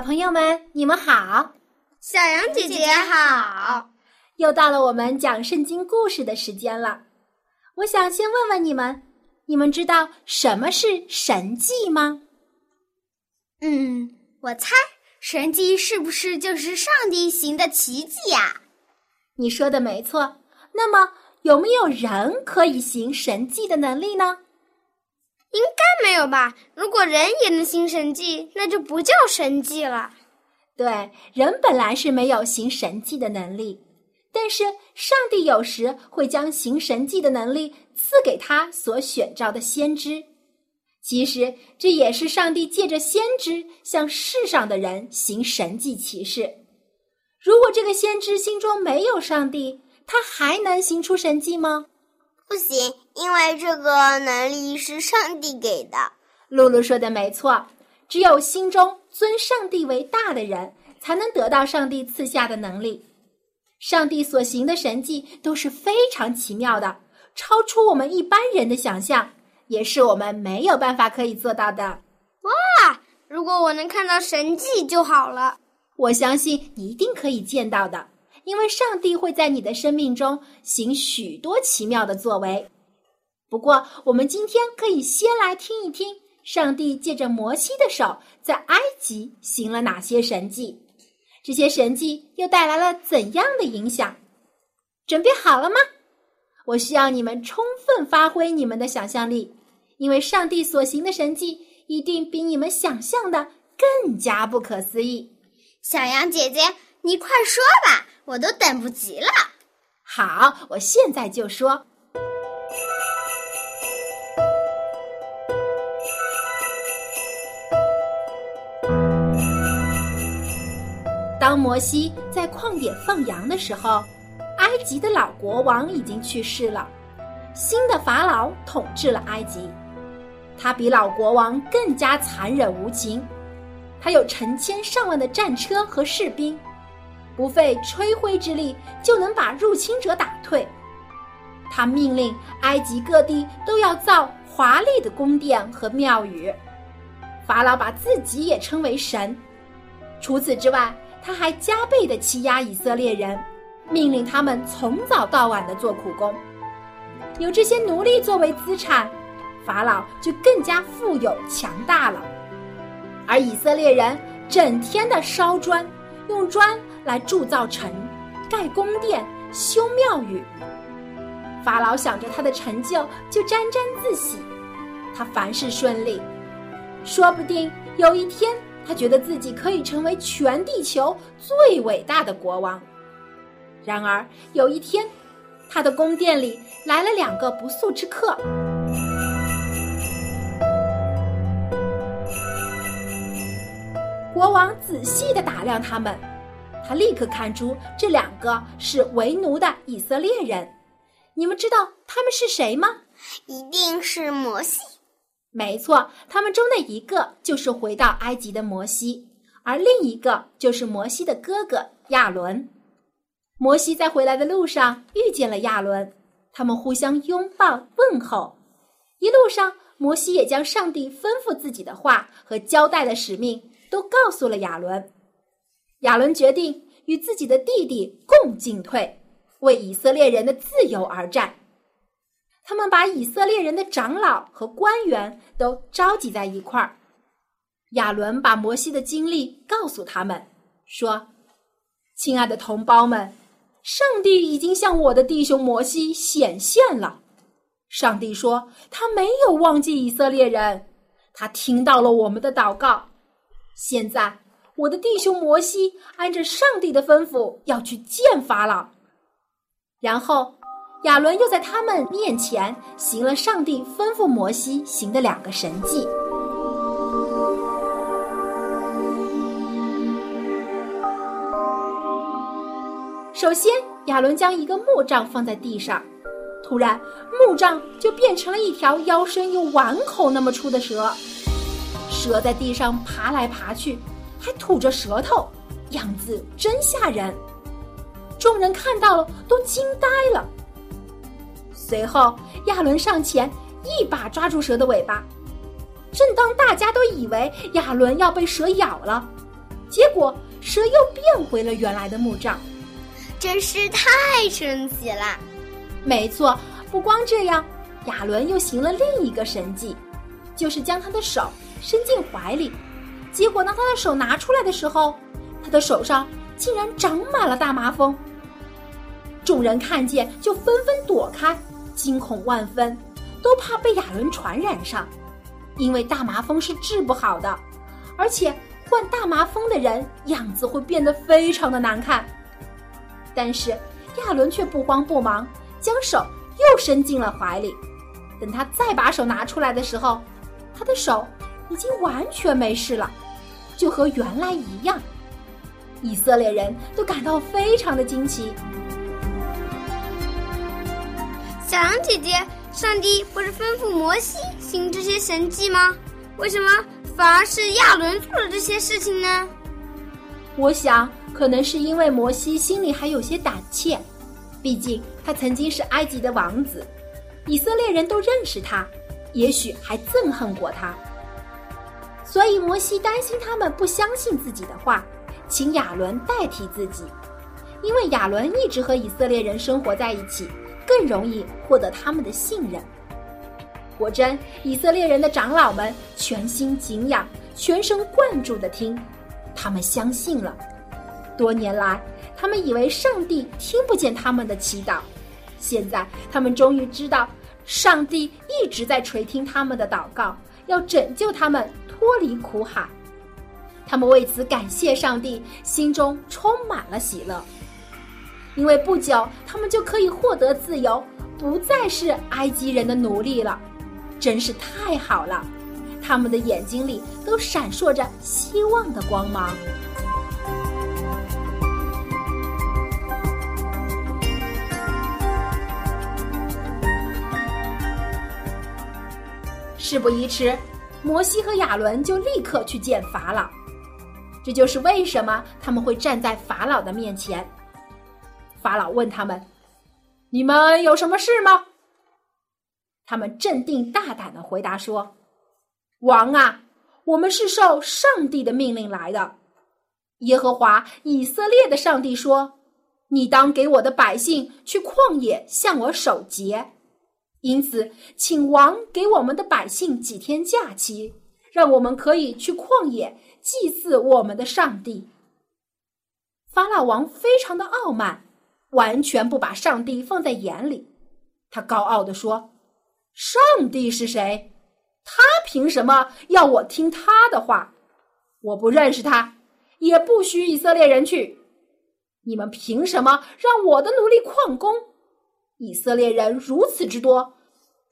小朋友们，你们好！小羊姐姐好！又到了我们讲圣经故事的时间了。我想先问问你们：你们知道什么是神迹吗？嗯，我猜神迹是不是就是上帝行的奇迹呀？你说的没错。那么有没有人可以行神迹的能力呢？应该没有吧？如果人也能行神迹，那就不叫神迹了。对，人本来是没有行神迹的能力，但是上帝有时会将行神迹的能力赐给他所选召的先知。其实这也是上帝借着先知向世上的人行神迹奇事。如果这个先知心中没有上帝，他还能行出神迹吗？不行，因为这个能力是上帝给的。露露说的没错，只有心中尊上帝为大的人，才能得到上帝赐下的能力。上帝所行的神迹都是非常奇妙的，超出我们一般人的想象，也是我们没有办法可以做到的。哇！如果我能看到神迹就好了。我相信你一定可以见到的。因为上帝会在你的生命中行许多奇妙的作为。不过，我们今天可以先来听一听，上帝借着摩西的手在埃及行了哪些神迹，这些神迹又带来了怎样的影响？准备好了吗？我需要你们充分发挥你们的想象力，因为上帝所行的神迹一定比你们想象的更加不可思议。小羊姐姐，你快说吧！我都等不及了。好，我现在就说。当摩西在旷野放羊的时候，埃及的老国王已经去世了，新的法老统治了埃及。他比老国王更加残忍无情，他有成千上万的战车和士兵。不费吹灰之力就能把入侵者打退。他命令埃及各地都要造华丽的宫殿和庙宇。法老把自己也称为神。除此之外，他还加倍的欺压以色列人，命令他们从早到晚的做苦工。有这些奴隶作为资产，法老就更加富有强大了。而以色列人整天的烧砖，用砖。来铸造城、盖宫殿、修庙宇。法老想着他的成就，就沾沾自喜。他凡事顺利，说不定有一天，他觉得自己可以成为全地球最伟大的国王。然而有一天，他的宫殿里来了两个不速之客。国王仔细的打量他们。他立刻看出这两个是为奴的以色列人，你们知道他们是谁吗？一定是摩西。没错，他们中的一个就是回到埃及的摩西，而另一个就是摩西的哥哥亚伦。摩西在回来的路上遇见了亚伦，他们互相拥抱问候。一路上，摩西也将上帝吩咐自己的话和交代的使命都告诉了亚伦。亚伦决定与自己的弟弟共进退，为以色列人的自由而战。他们把以色列人的长老和官员都召集在一块儿。亚伦把摩西的经历告诉他们，说：“亲爱的同胞们，上帝已经向我的弟兄摩西显现了。上帝说他没有忘记以色列人，他听到了我们的祷告。现在。”我的弟兄摩西按着上帝的吩咐要去见法老。”然后，亚伦又在他们面前行了上帝吩咐摩西行的两个神迹。首先，亚伦将一个木杖放在地上，突然，木杖就变成了一条腰身有碗口那么粗的蛇。蛇在地上爬来爬去，还吐着舌头，样子真吓人。众人看到了都惊呆了。随后，亚伦上前一把抓住蛇的尾巴。正当大家都以为亚伦要被蛇咬了，结果蛇又变回了原来的木杖。真是太神奇了！没错，不光这样，亚伦又行了另一个神迹，就是将他的手伸进怀里。结果当他的手拿出来的时候，他的手上竟然长满了大麻风。众人看见就纷纷躲开，惊恐万分，都怕被亚伦传染上，因为大麻风是治不好的，而且患大麻风的人样子会变得非常的难看。但是亚伦却不慌不忙，将手又伸进了怀里。等他再把手拿出来的时候，他的手已经完全没事了，就和原来一样。以色列人都感到非常的惊奇。小羊姐姐，上帝不是吩咐摩西行这些神迹吗？为什么反而是亚伦做了这些事情呢？我想。可能是因为摩西心里还有些胆怯，毕竟他曾经是埃及的王子，以色列人都认识他，也许还憎恨过他。所以摩西担心他们不相信自己的话，请亚伦代替自己，因为亚伦一直和以色列人生活在一起，更容易获得他们的信任。果真，以色列人的长老们全心敬仰，全神贯注地听，他们相信了。多年来，他们以为上帝听不见他们的祈祷，现在他们终于知道，上帝一直在垂听他们的祷告，要拯救他们脱离苦海。他们为此感谢上帝，心中充满了喜乐，因为不久他们就可以获得自由，不再是埃及人的奴隶了。真是太好了！他们的眼睛里都闪烁着希望的光芒。事不宜迟，摩西和亚伦就立刻去见法老。这就是为什么他们会站在法老的面前。法老问他们：“你们有什么事吗？”他们镇定大胆的回答说：“王啊，我们是受上帝的命令来的。耶和华以色列的上帝说：‘你当给我的百姓去旷野向我守节。’”因此，请王给我们的百姓几天假期，让我们可以去旷野祭祀我们的上帝。法老王非常的傲慢，完全不把上帝放在眼里。他高傲地说：“上帝是谁？他凭什么要我听他的话？我不认识他，也不许以色列人去。你们凭什么让我的奴隶旷工？”以色列人如此之多，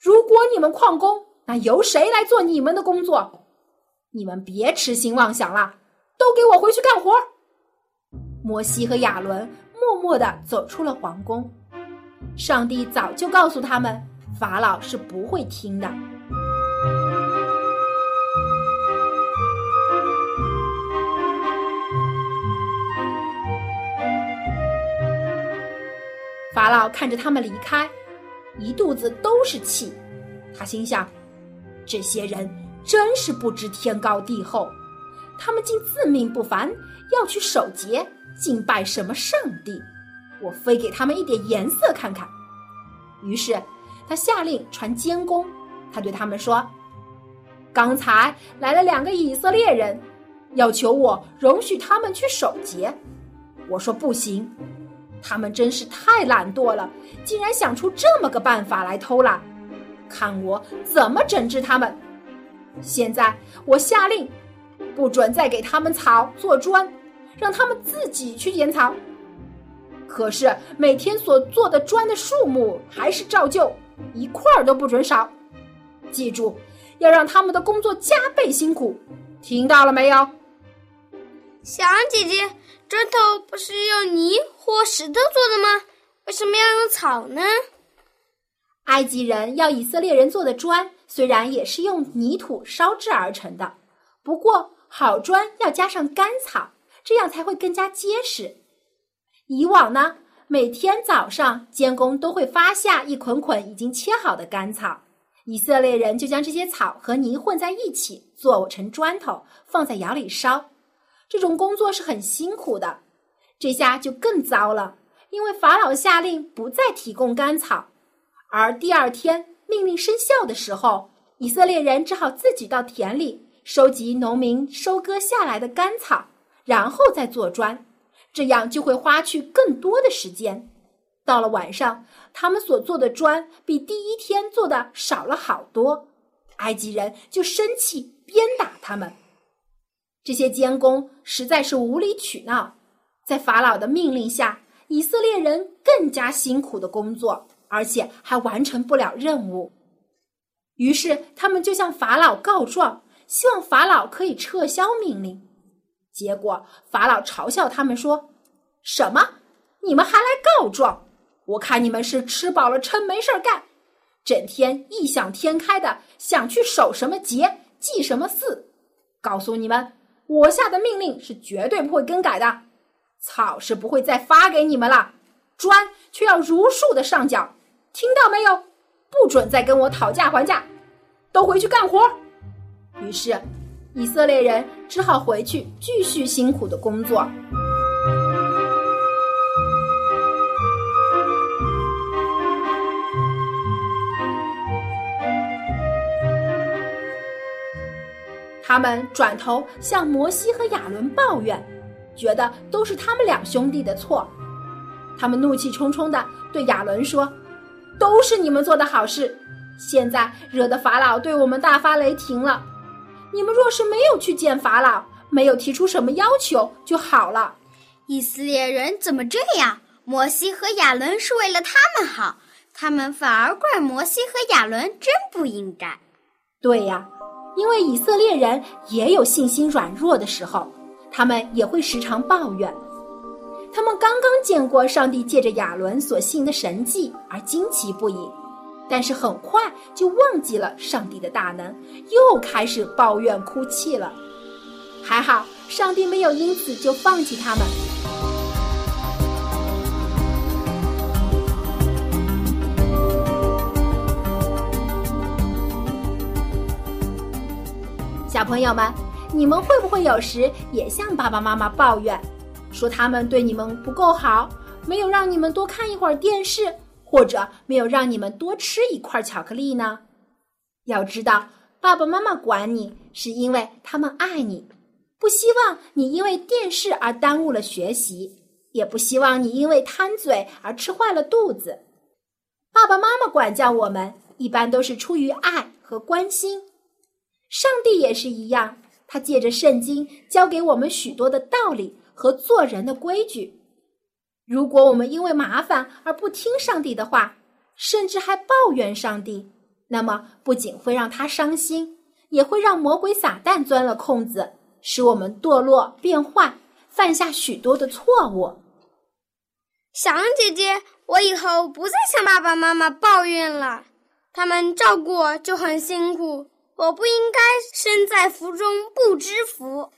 如果你们旷工，那由谁来做你们的工作？你们别痴心妄想了，都给我回去干活！摩西和亚伦默默的走出了皇宫。上帝早就告诉他们，法老是不会听的。法老看着他们离开，一肚子都是气。他心想：这些人真是不知天高地厚，他们竟自命不凡，要去守节敬拜什么上帝？我非给他们一点颜色看看！于是他下令传监工，他对他们说：“刚才来了两个以色列人，要求我容许他们去守节。我说不行。”他们真是太懒惰了，竟然想出这么个办法来偷懒，看我怎么整治他们！现在我下令，不准再给他们草做砖，让他们自己去捡草。可是每天所做的砖的数目还是照旧，一块儿都不准少。记住，要让他们的工作加倍辛苦，听到了没有？小羊姐姐。砖头不是用泥或石头做的吗？为什么要用草呢？埃及人要以色列人做的砖，虽然也是用泥土烧制而成的，不过好砖要加上干草，这样才会更加结实。以往呢，每天早上监工都会发下一捆捆已经切好的干草，以色列人就将这些草和泥混在一起做成砖头，放在窑里烧。这种工作是很辛苦的。这下就更糟了，因为法老下令不再提供干草。而第二天命令生效的时候，以色列人只好自己到田里收集农民收割下来的干草，然后再做砖，这样就会花去更多的时间。到了晚上，他们所做的砖比第一天做的少了好多，埃及人就生气，鞭打他们。这些监工实在是无理取闹，在法老的命令下，以色列人更加辛苦的工作。而且还完成不了任务，于是他们就向法老告状，希望法老可以撤销命令。结果法老嘲笑他们说：“什么？你们还来告状？我看你们是吃饱了撑没事儿干，整天异想天开的想去守什么节、祭什么祀。告诉你们，我下的命令是绝对不会更改的。草是不会再发给你们了，砖却要如数的上缴。”听到没有？不准再跟我讨价还价，都回去干活。于是，以色列人只好回去继续辛苦的工作。他们转头向摩西和亚伦抱怨，觉得都是他们两兄弟的错。他们怒气冲冲地对亚伦说。都是你们做的好事，现在惹得法老对我们大发雷霆了。你们若是没有去见法老，没有提出什么要求就好了。以色列人怎么这样？摩西和亚伦是为了他们好，他们反而怪摩西和亚伦，真不应该。对呀，因为以色列人也有信心软弱的时候，他们也会时常抱怨。他们刚刚见过上帝借着亚伦所信的神迹而惊奇不已，但是很快就忘记了上帝的大能，又开始抱怨哭泣了。还好，上帝没有因此就放弃他们。小朋友们，你们会不会有时也向爸爸妈妈抱怨？说他们对你们不够好，没有让你们多看一会儿电视，或者没有让你们多吃一块巧克力呢？要知道，爸爸妈妈管你是因为他们爱你，不希望你因为电视而耽误了学习，也不希望你因为贪嘴而吃坏了肚子。爸爸妈妈管教我们，一般都是出于爱和关心。上帝也是一样，他借着圣经教给我们许多的道理。和做人的规矩，如果我们因为麻烦而不听上帝的话，甚至还抱怨上帝，那么不仅会让他伤心，也会让魔鬼撒旦钻了空子，使我们堕落变坏，犯下许多的错误。小羊姐姐，我以后不再向爸爸妈妈抱怨了，他们照顾我就很辛苦，我不应该身在福中不知福。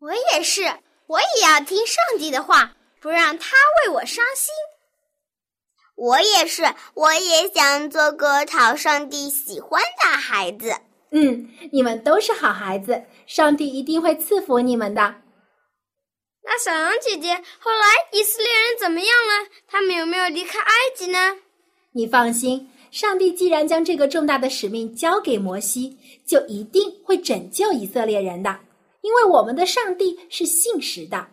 我也是。我也要听上帝的话，不让他为我伤心。我也是，我也想做个讨上帝喜欢的孩子。嗯，你们都是好孩子，上帝一定会赐福你们的。那小羊姐姐，后来以色列人怎么样了？他们有没有离开埃及呢？你放心，上帝既然将这个重大的使命交给摩西，就一定会拯救以色列人的。因为我们的上帝是信实的，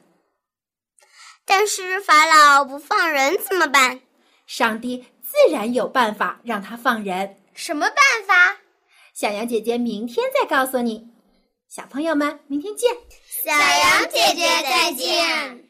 但是法老不放人怎么办？上帝自然有办法让他放人。什么办法？小羊姐姐明天再告诉你。小朋友们，明天见。小羊姐姐再见。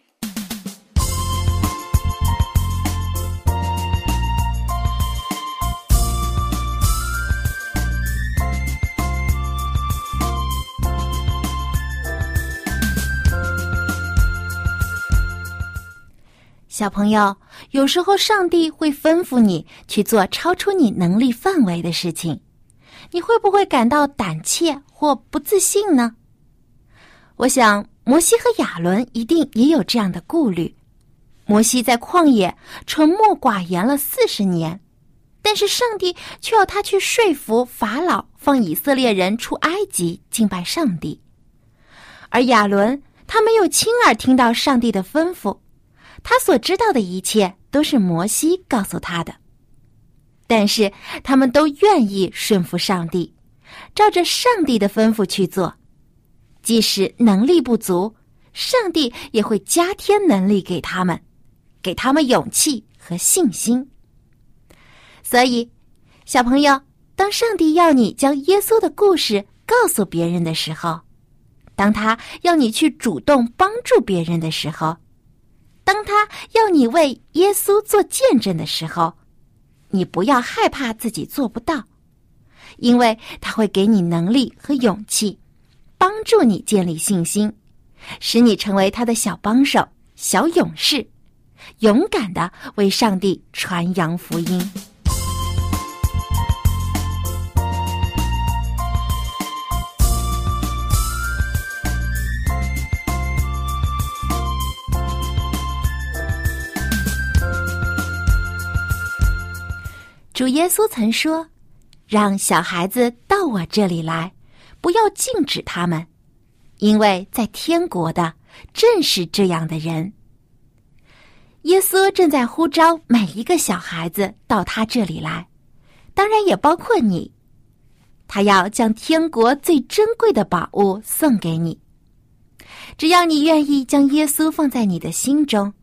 小朋友，有时候上帝会吩咐你去做超出你能力范围的事情，你会不会感到胆怯或不自信呢？我想，摩西和亚伦一定也有这样的顾虑。摩西在旷野沉默寡言了四十年，但是上帝却要他去说服法老放以色列人出埃及敬拜上帝，而亚伦他没有亲耳听到上帝的吩咐。他所知道的一切都是摩西告诉他的，但是他们都愿意顺服上帝，照着上帝的吩咐去做。即使能力不足，上帝也会加添能力给他们，给他们勇气和信心。所以，小朋友，当上帝要你将耶稣的故事告诉别人的时候，当他要你去主动帮助别人的时候。当他要你为耶稣做见证的时候，你不要害怕自己做不到，因为他会给你能力和勇气，帮助你建立信心，使你成为他的小帮手、小勇士，勇敢的为上帝传扬福音。主耶稣曾说：“让小孩子到我这里来，不要禁止他们，因为在天国的正是这样的人。”耶稣正在呼召每一个小孩子到他这里来，当然也包括你。他要将天国最珍贵的宝物送给你，只要你愿意将耶稣放在你的心中，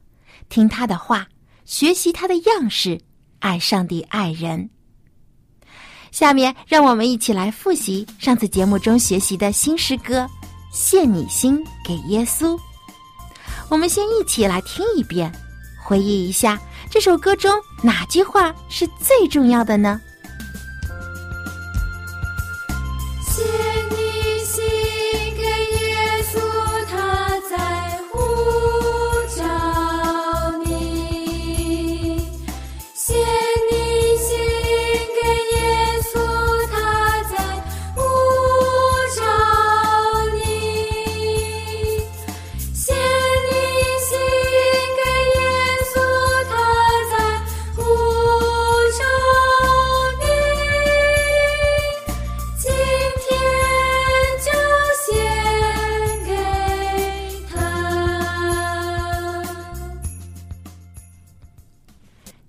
听他的话，学习他的样式。爱上帝，爱人。下面让我们一起来复习上次节目中学习的新诗歌《献你心给耶稣》。我们先一起来听一遍，回忆一下这首歌中哪句话是最重要的呢？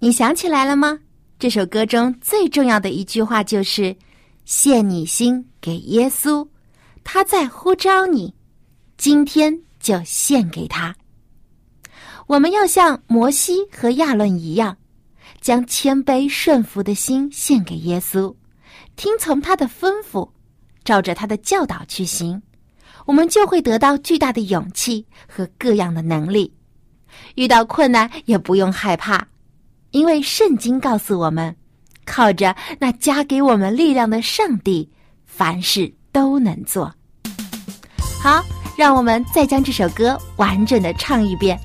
你想起来了吗？这首歌中最重要的一句话就是“献你心给耶稣，他在呼召你，今天就献给他。”我们要像摩西和亚伦一样，将谦卑顺服的心献给耶稣，听从他的吩咐，照着他的教导去行，我们就会得到巨大的勇气和各样的能力。遇到困难也不用害怕。因为圣经告诉我们，靠着那加给我们力量的上帝，凡事都能做。好，让我们再将这首歌完整的唱一遍。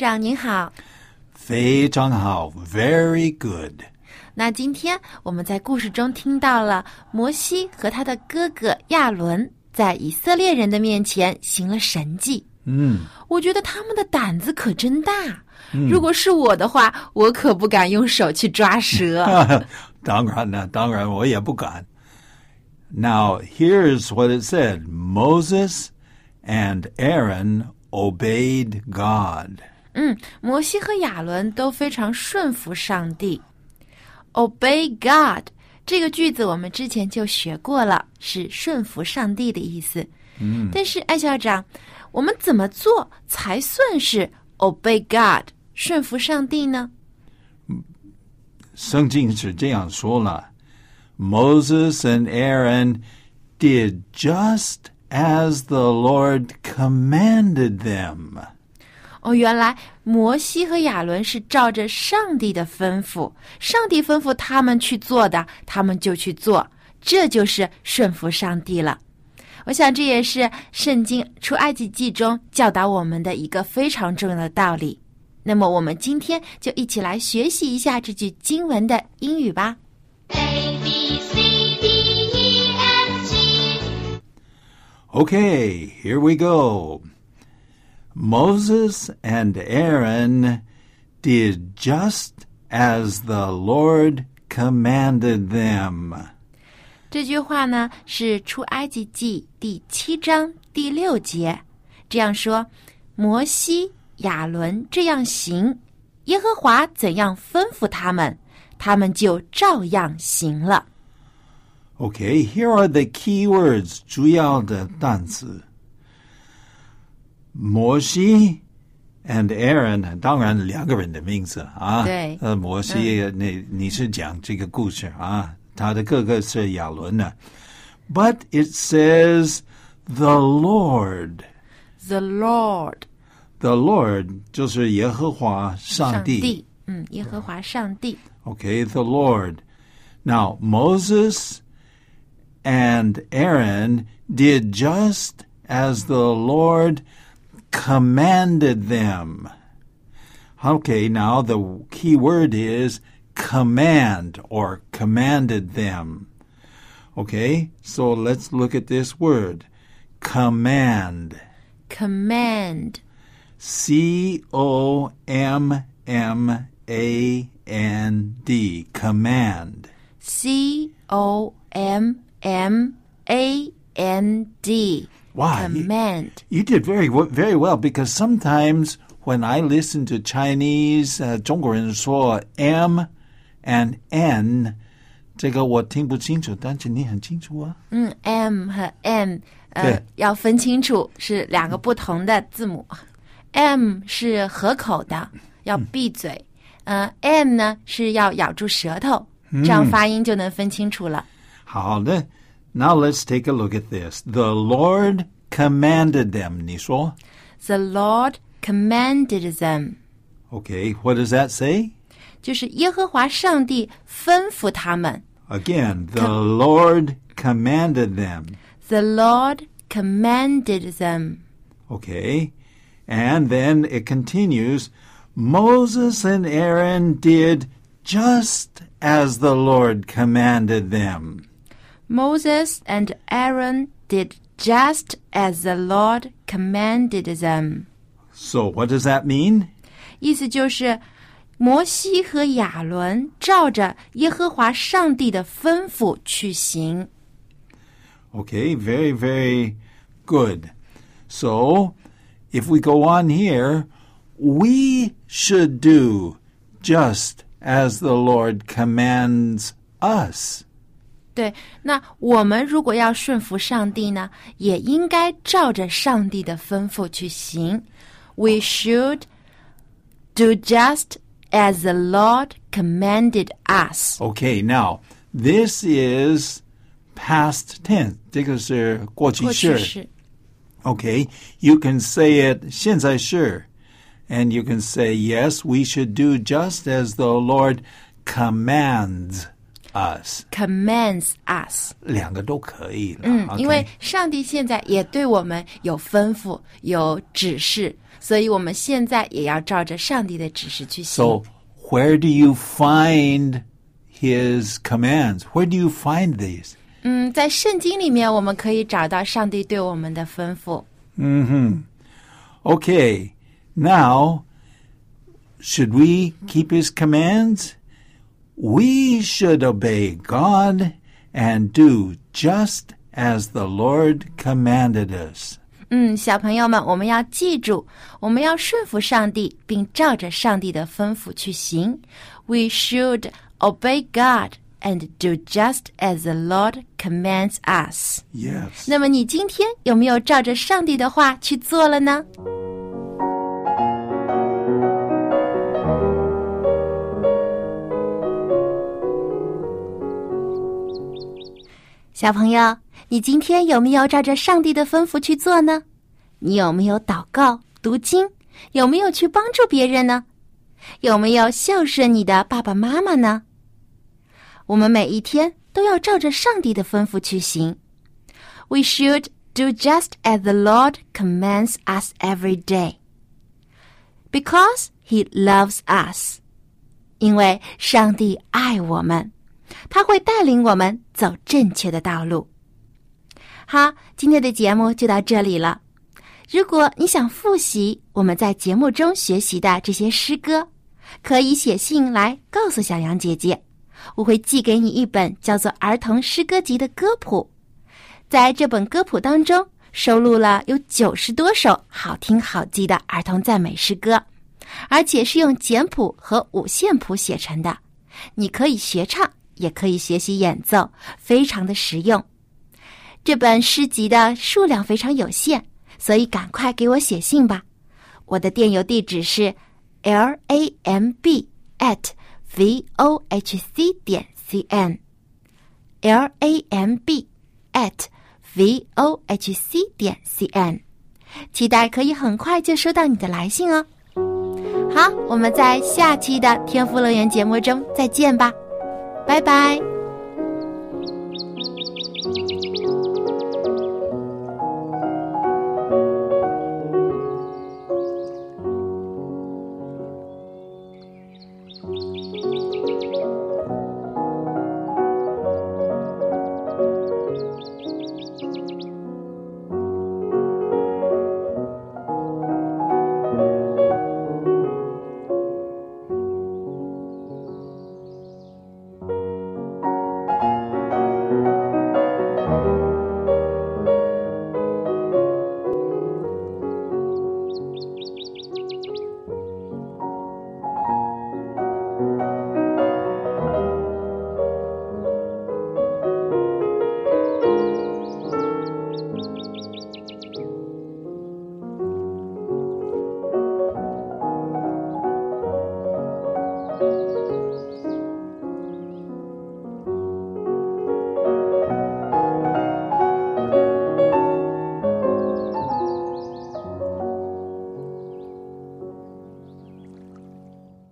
长您好。非常好，very good。那今天我们在故事中听到了摩西和他的哥哥亚伦在以色列人的面前行了神迹。嗯，我觉得他们的胆子可真大。如果是我的话，我可不敢用手去抓蛇。当然了，当然我也不敢。Now here's what it said: Moses and Aaron obeyed God. 嗯，摩西和亚伦都非常顺服上帝。Obey God 这个句子我们之前就学过了，是顺服上帝的意思。嗯，但是艾校长，我们怎么做才算是 Obey God 顺服上帝呢？圣经是这样说了：Moses and Aaron did just as the Lord commanded them. 哦，原来摩西和亚伦是照着上帝的吩咐，上帝吩咐他们去做的，他们就去做，这就是顺服上帝了。我想这也是圣经出埃及记中教导我们的一个非常重要的道理。那么，我们今天就一起来学习一下这句经文的英语吧。A B C D E F G Okay, here we go. Moses and Aaron did just as the Lord commanded them. 这句话呢是出埃及记第七章第六节，这样说：摩西、亚伦这样行，耶和华怎样吩咐他们，他们就照样行了。 Okay, here are the key words. 主要的单词。 摩西 and Aaron，当然两个人的名字啊。对呃，摩西，你你是讲这个故事啊，他的哥哥是亚伦呢。But it says the Lord. The Lord， The Lord 就是耶和华上上帝。帝，嗯，耶和华上帝。 Okay, the Lord. Now, Moses and Aaron did just as the Lord commanded them. Okay, now the key word is command or commanded them. Okay, so let's look at this word command. Command，C O M M A N D. Command. C O M M A N D。Wow, you- Command， You did very w- very well because sometimes when I listen to Chinese, uh, 中国人说 M and N, 这个我听不清楚，但是你很清楚啊。嗯，M 和 N，呃对，要分清楚是两个不同的字母。M 是合口的，要闭嘴。呃，M 呢是要咬住舌头，这样发音就能分清楚了。好的 ，Now let's take a look at this. The Lord commanded them. 你说 The Lord commanded them， Okay, what does that say? 就是耶和华上帝吩咐他们。 Again, the Lord commanded them. The Lord commanded them。 Okay. And then it continues Moses and Aaron did just as the Lord commanded them. Moses and Aaron did just as the Lord commanded them。 So, what does that mean? 意思就是，摩西和亚伦照着耶和华上帝的吩咐去行。 Okay, very, very good. So, if we go on here, we should do just as the Lord commands us. 对，那我们如果要顺服上帝呢，也应该照着上帝的吩咐去行。We should do just as the Lord commanded us. Okay, now this is past tense. 这个是过去过去式。式 Okay, you can say it 现在式 and you can say yes, we should do just as the Lord commands us， commands us。两个都可以了。嗯 OK 因为上帝现在也对我们有吩咐、有指示，所以我们现在也要照着上帝的指示去行。 So, where do you find his commands? Where do you find these? 嗯，在圣经里面，我们可以找到上帝对我们的吩咐。 Okay, now, should we keep his commands? We should obey God and do just as the Lord commanded us. 嗯，小朋友们，我们要记住，我们要顺服上帝，并照着上帝的吩咐去行。We should obey God and do just as the Lord commands us。 Yes. 那么你今天有没有照着上帝的话去做了呢？ 小朋友，你今天有没有照着上帝的吩咐去做呢？你有没有祷告、读经？有没有去帮助别人呢？有没有孝顺你的爸爸妈妈呢？我们每一天都要照着上帝的吩咐去行。We should do just as the Lord commands us every day. Because He loves us. 因为上帝爱我们，他会带领我们走正确的道路。好，今天的节目就到这里了。如果你想复习我们在节目中学习的这些诗歌，可以写信来告诉小羊姐姐，我会寄给你一本叫做《儿童诗歌集》的歌谱。在这本歌谱当中，收录了有九十多首好听好记的儿童赞美诗歌，而且是用简谱和五线谱写成的。你可以学唱，也可以学习演奏，非常的实用。这本诗集的数量非常有限，所以赶快给我写信吧。我的电邮地址是 l a m b at v o h c 点 c n l a m b at v o h c 点 c n，期待可以很快就收到你的来信哦。好，我们在下期的天赋乐园节目中再见吧，拜拜。